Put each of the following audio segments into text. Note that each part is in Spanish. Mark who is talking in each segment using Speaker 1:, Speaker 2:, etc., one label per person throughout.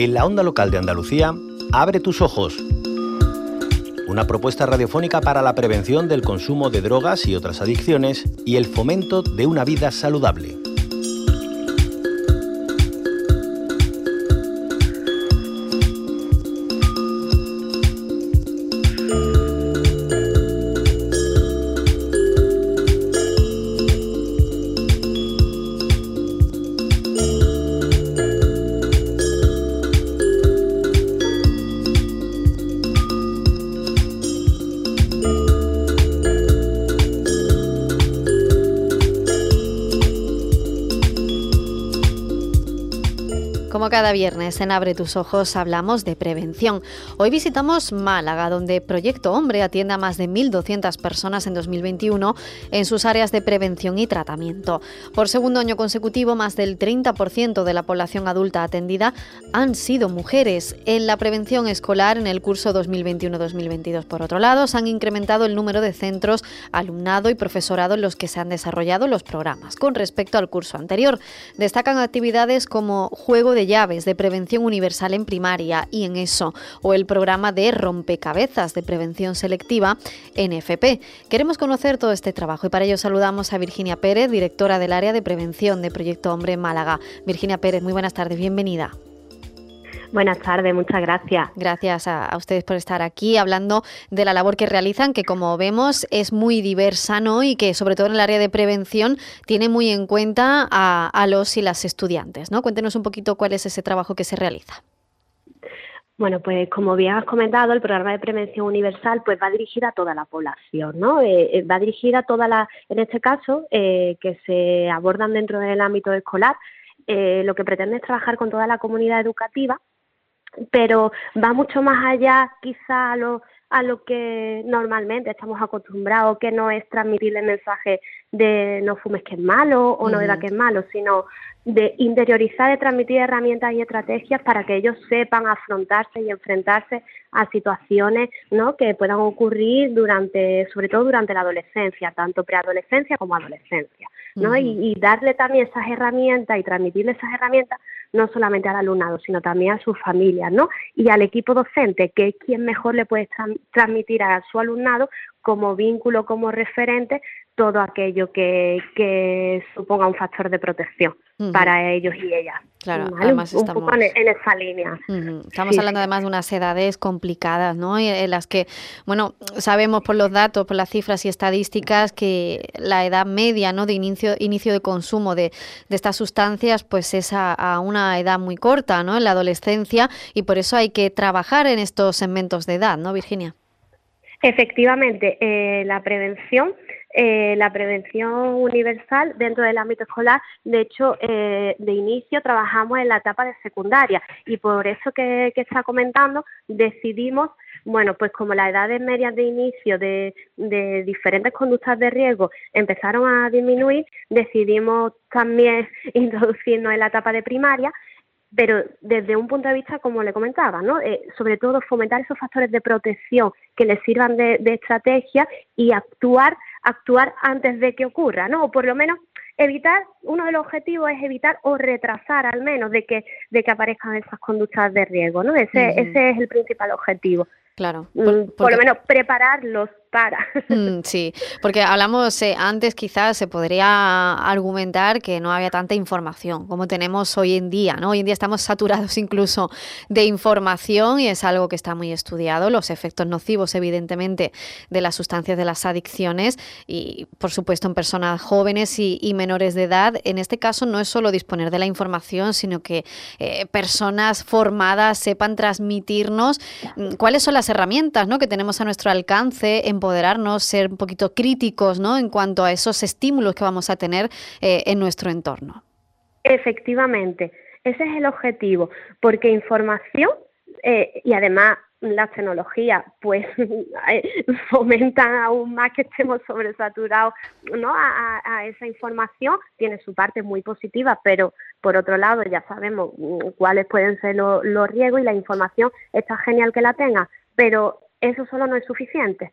Speaker 1: En la onda local de Andalucía, Abre tus ojos. Una propuesta radiofónica para la prevención del consumo de drogas y otras adicciones y el fomento de una vida saludable.
Speaker 2: Cada viernes en Abre tus Ojos hablamos de prevención. Hoy visitamos Málaga, donde Proyecto Hombre atiende a más de 1.200 personas en 2021 en sus áreas de prevención y tratamiento. Por segundo año consecutivo, más del 30% de la población adulta atendida han sido mujeres. En la prevención escolar, en el curso 2021-2022, por otro lado, se han incrementado el número de centros, alumnado y profesorado en los que se han desarrollado los programas. Con respecto al curso anterior, destacan actividades como juego de llave, de prevención universal en primaria y en eso, o el programa de rompecabezas de prevención selectiva NFP. Queremos conocer todo este trabajo y para ello saludamos a Virginia Pérez, directora del área de prevención de Proyecto Hombre en Málaga. Virginia Pérez, muy buenas tardes, bienvenida.
Speaker 3: Buenas tardes, muchas gracias.
Speaker 2: Gracias a, ustedes por estar aquí hablando de la labor que realizan, que como vemos es muy diversa ¿no? y que sobre todo en el área de prevención tiene muy en cuenta a, los y las estudiantes. ¿no? Cuéntenos un poquito cuál es ese trabajo que se realiza.
Speaker 3: Bueno, pues como bien has comentado, el programa de prevención universal pues va dirigido a toda la población, ¿no? Eh, eh, va dirigido a toda la, en este caso, eh, que se abordan dentro del ámbito escolar, lo que pretende es trabajar con toda la comunidad educativa pero va mucho más allá quizá a lo, a lo que normalmente estamos acostumbrados, que no es transmitir el mensaje de no fumes que es malo o no bebas que es malo, sino de interiorizar, de transmitir herramientas y estrategias para que ellos sepan afrontarse y enfrentarse a situaciones ¿no? que puedan ocurrir durante, sobre todo durante la adolescencia, tanto preadolescencia como adolescencia, ¿no? y, y darle también esas herramientas y transmitirle esas herramientas no solamente al alumnado, sino también a sus familias, ¿no? Y al equipo docente, que es quien mejor le puede transmitir a su alumnado como vínculo, como referente, todo aquello que, que suponga un factor de protección para ellos y ellas.
Speaker 2: Claro, además
Speaker 3: un, estamos... poco en, esa línea.
Speaker 2: Estamos hablando además de unas edades complicadas, ¿no? En las que, bueno, sabemos por los datos, por las cifras y estadísticas que la edad media, ¿no? De inicio, inicio de consumo de, de estas sustancias, pues es a, a, una edad muy corta, ¿no? En la adolescencia y por eso hay que trabajar en estos segmentos de edad, ¿no, Virginia?
Speaker 3: Efectivamente, eh, la prevención, eh, la prevención universal dentro del ámbito escolar, de hecho, eh, de inicio trabajamos en la etapa de secundaria y por eso que, está comentando decidimos, bueno, pues como las edades medias de inicio de, de diferentes conductas de riesgo empezaron a disminuir, decidimos también introducirnos en la etapa de primaria pero desde un punto de vista, como le comentaba, ¿no? Eh, sobre todo fomentar esos factores de protección que les sirvan de, estrategia y actuar, actuar antes de que ocurra, ¿no? O por lo menos evitar, uno de los objetivos es evitar o retrasar al menos de que, de que aparezcan esas conductas de riesgo, ¿no? Ese, ese es el principal objetivo.
Speaker 2: Claro.
Speaker 3: Mm, por, lo menos prepararlos para.
Speaker 2: Mm, sí, porque hablamos eh, antes, quizás se podría argumentar que no había tanta información como tenemos hoy en día, ¿no? Hoy en día estamos saturados incluso de información y es algo que está muy estudiado, los efectos nocivos, evidentemente, de las sustancias de las adicciones y, por supuesto, en personas jóvenes y, menores de edad. En este caso, no es solo disponer de la información, sino que eh, personas formadas sepan transmitirnos mm, cuáles son las herramientas que tenemos a nuestro alcance, empoderarnos, ser un poquito críticos ¿no? en cuanto a esos estímulos que vamos a tener eh, en nuestro entorno.
Speaker 3: Efectivamente, ese es el objetivo, porque información eh, y además las tecnologías pues eh, fomentan aún más que estemos sobresaturados ¿no? A, esa información, tiene su parte muy positiva, pero por otro lado ya sabemos mm, cuáles pueden ser los, los riesgos y la información está genial que la tenga, pero eso solo no es suficiente.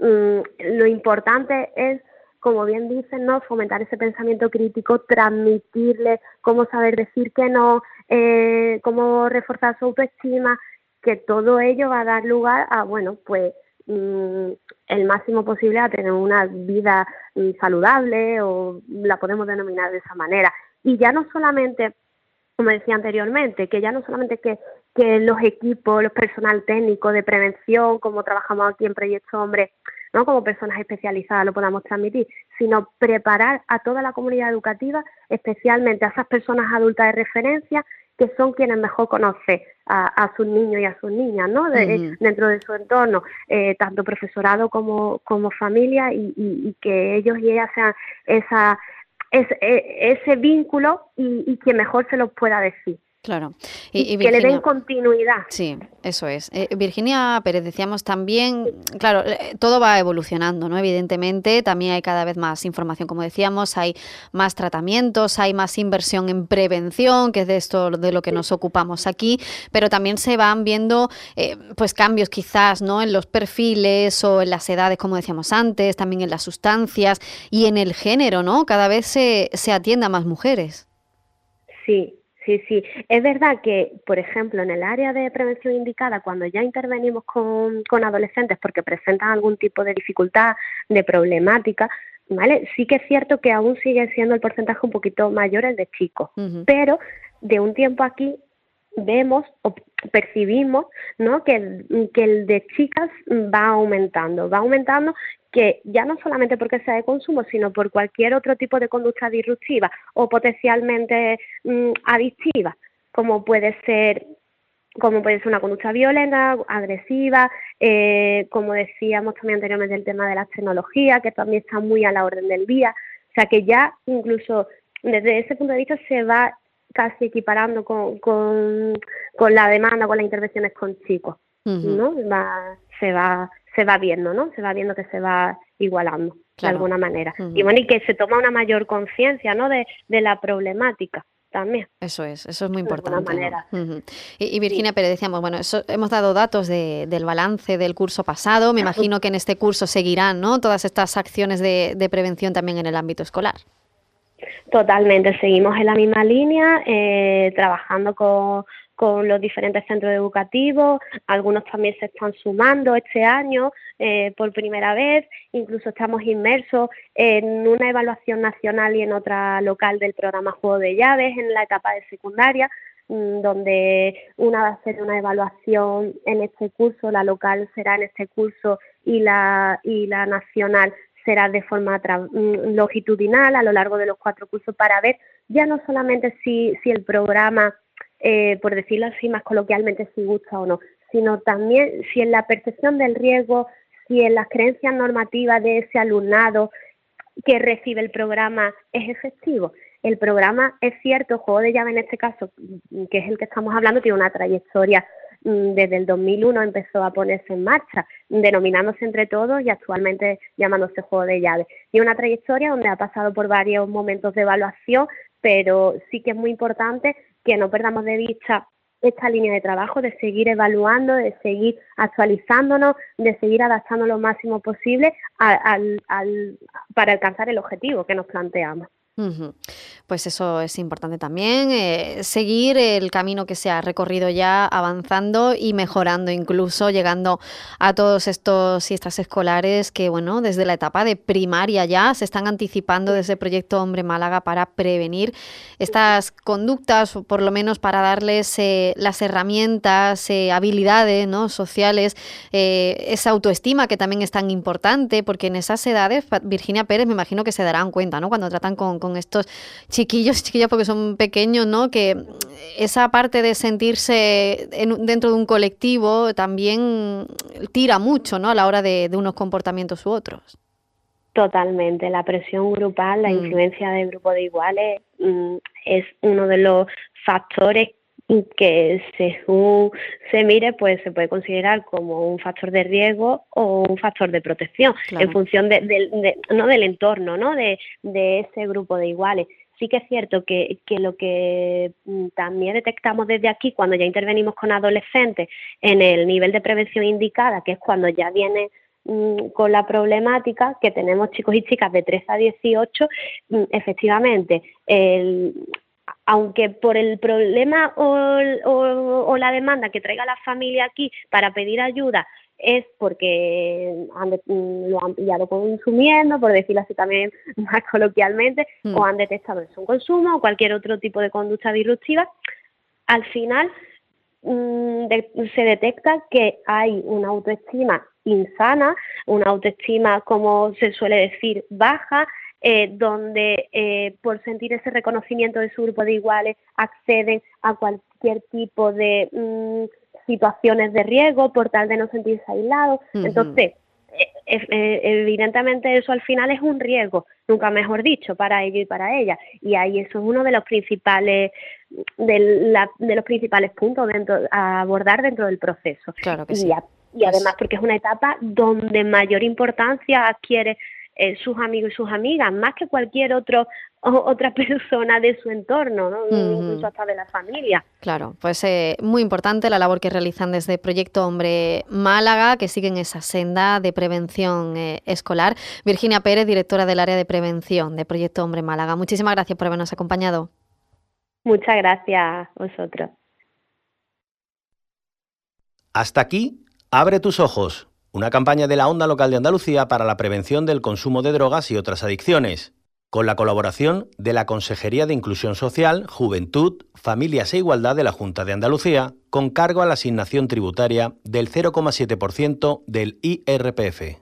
Speaker 3: Mm, lo importante es como bien dicen, ¿no? fomentar ese pensamiento crítico, transmitirle cómo saber decir que no, eh, cómo reforzar su autoestima, que todo ello va a dar lugar a, bueno, pues mm, el máximo posible a tener una vida mm, saludable o la podemos denominar de esa manera. Y ya no solamente, como decía anteriormente, que ya no solamente que, que los equipos, los personal técnico de prevención, como trabajamos aquí en Proyecto Hombre, ¿no? como personas especializadas lo podamos transmitir, sino preparar a toda la comunidad educativa, especialmente a esas personas adultas de referencia que son quienes mejor conocen a, sus niños y a sus niñas, ¿no? Dentro de su entorno, eh, tanto profesorado como, como familia, y, que ellos y ellas sean esa, ese, ese vínculo y, y que mejor se los pueda decir.
Speaker 2: Claro.
Speaker 3: Y, que le den continuidad.
Speaker 2: Sí, eso es. Eh, Virginia Pérez, decíamos también, claro, eh, todo va evolucionando, ¿no? Evidentemente, también hay cada vez más información, como decíamos, hay más tratamientos, hay más inversión en prevención, que es de esto de lo que nos ocupamos aquí, pero también se van viendo eh, pues cambios quizás, ¿no? En los perfiles o en las edades, como decíamos antes, también en las sustancias y en el género, ¿no? Cada vez se, se atiende a más mujeres.
Speaker 3: Sí, Sí, sí. Es verdad que, por ejemplo, en el área de prevención indicada, cuando ya intervenimos con, con adolescentes porque presentan algún tipo de dificultad, de problemática, ¿vale? Sí que es cierto que aún sigue siendo el porcentaje un poquito mayor el de chicos, pero de un tiempo aquí vemos o percibimos ¿no? que, que el de chicas va aumentando, va aumentando que ya no solamente porque sea de consumo, sino por cualquier otro tipo de conducta disruptiva o potencialmente mm, adictiva, como puede ser como puede ser una conducta violenta, agresiva, eh, como decíamos también anteriormente el tema de las tecnologías, que también está muy a la orden del día, o sea que ya incluso desde ese punto de vista se va casi equiparando con, con, con la demanda, con las intervenciones con chicos, ¿no? Va, se va se va viendo, ¿no? Se va viendo que se va igualando de alguna manera. Y bueno, y que se toma una mayor conciencia, ¿no? De, de la problemática también.
Speaker 2: Eso es, eso es muy importante. y, Virginia Pérez, decíamos, bueno, hemos dado datos de, del balance del curso pasado. Me imagino que en este curso seguirán, ¿no? Todas estas acciones de, de prevención también en el ámbito escolar.
Speaker 3: Totalmente, seguimos en la misma línea, eh, trabajando con, con los diferentes centros educativos, algunos también se están sumando este año eh, por primera vez, incluso estamos inmersos en una evaluación nacional y en otra local del programa Juego de Llaves en la etapa de secundaria, mm, donde una va a ser una evaluación en este curso, la local será en este curso y la, y la nacional será de forma mm, longitudinal a lo largo de los cuatro cursos para ver ya no solamente si, si el programa eh, por decirlo así más coloquialmente, si gusta o no, sino también si en la percepción del riesgo, si en las creencias normativas de ese alumnado que recibe el programa es efectivo. El programa es cierto, juego de llave en este caso, que es el que estamos hablando, tiene una trayectoria mm, desde el 2001 empezó a ponerse en marcha, denominándose entre todos y actualmente llamándose juego de llave. Y una trayectoria donde ha pasado por varios momentos de evaluación, pero sí que es muy importante que no perdamos de vista esta línea de trabajo, de seguir evaluando, de seguir actualizándonos, de seguir adaptando lo máximo posible al, para alcanzar el objetivo que nos planteamos.
Speaker 2: Pues eso es importante también, eh, seguir el camino que se ha recorrido ya, avanzando y mejorando, incluso llegando a todos estos y estas escolares que, bueno, desde la etapa de primaria ya se están anticipando desde el proyecto Hombre Málaga para prevenir estas conductas, o por lo menos para darles eh, las herramientas, eh, habilidades ¿no? sociales, esa autoestima que también es tan importante, porque en esas edades, Virginia Pérez me imagino que se darán cuenta, ¿no? Cuando tratan con estos chiquillos, chiquillas porque son pequeños, ¿no? Que esa parte de sentirse dentro de un colectivo también tira mucho, ¿no? A la hora de, unos comportamientos u otros.
Speaker 3: Totalmente, la presión grupal, la mm. influencia del grupo de iguales mm, es uno de los factores que según se mire, pues se puede considerar como un factor de riesgo o un factor de protección en función de, no del entorno, ¿no? De, ese grupo de iguales. Sí que es cierto que, que lo que mm, también detectamos desde aquí cuando ya intervenimos con adolescentes en el nivel de prevención indicada, que es cuando ya viene mm, con la problemática que tenemos chicos y chicas de 13 a 18, mm, efectivamente, aunque por el problema o, la demanda que traiga la familia aquí para pedir ayuda es porque lo han pillado consumiendo, por decirlo así también más coloquialmente, o mm. han detectado su consumo o cualquier otro tipo de conducta disruptiva, al final mm, se detecta que hay una autoestima insana, una autoestima, como se suele decir, baja, eh, donde eh, por sentir ese reconocimiento de su grupo de iguales acceden a cualquier tipo de mm, situaciones de riesgo por tal de no sentirse aislados. Entonces, eh, eh, evidentemente eso al final es un riesgo, nunca mejor dicho, para ellos y para ella. Y ahí eso es uno de los principales de, de los principales puntos dentro, a abordar dentro del proceso.
Speaker 2: Claro que
Speaker 3: y,
Speaker 2: sí.
Speaker 3: y además porque es una etapa donde mayor importancia adquiere eh, sus amigos y sus amigas, más que cualquier otro otra persona de su entorno, ¿no? incluso hasta de la familia.
Speaker 2: Claro, pues eh, muy importante la labor que realizan desde Proyecto Hombre Málaga, que siguen esa senda de prevención eh, escolar. Virginia Pérez, directora del área de prevención de Proyecto Hombre Málaga. Muchísimas gracias por habernos acompañado.
Speaker 3: Muchas gracias a vosotros.
Speaker 1: Hasta aquí, abre tus ojos una campaña de la Onda Local de Andalucía para la prevención del consumo de drogas y otras adicciones, con la colaboración de la Consejería de Inclusión Social, Juventud, Familias e Igualdad de la Junta de Andalucía, con cargo a la asignación tributaria del 0,7% del IRPF.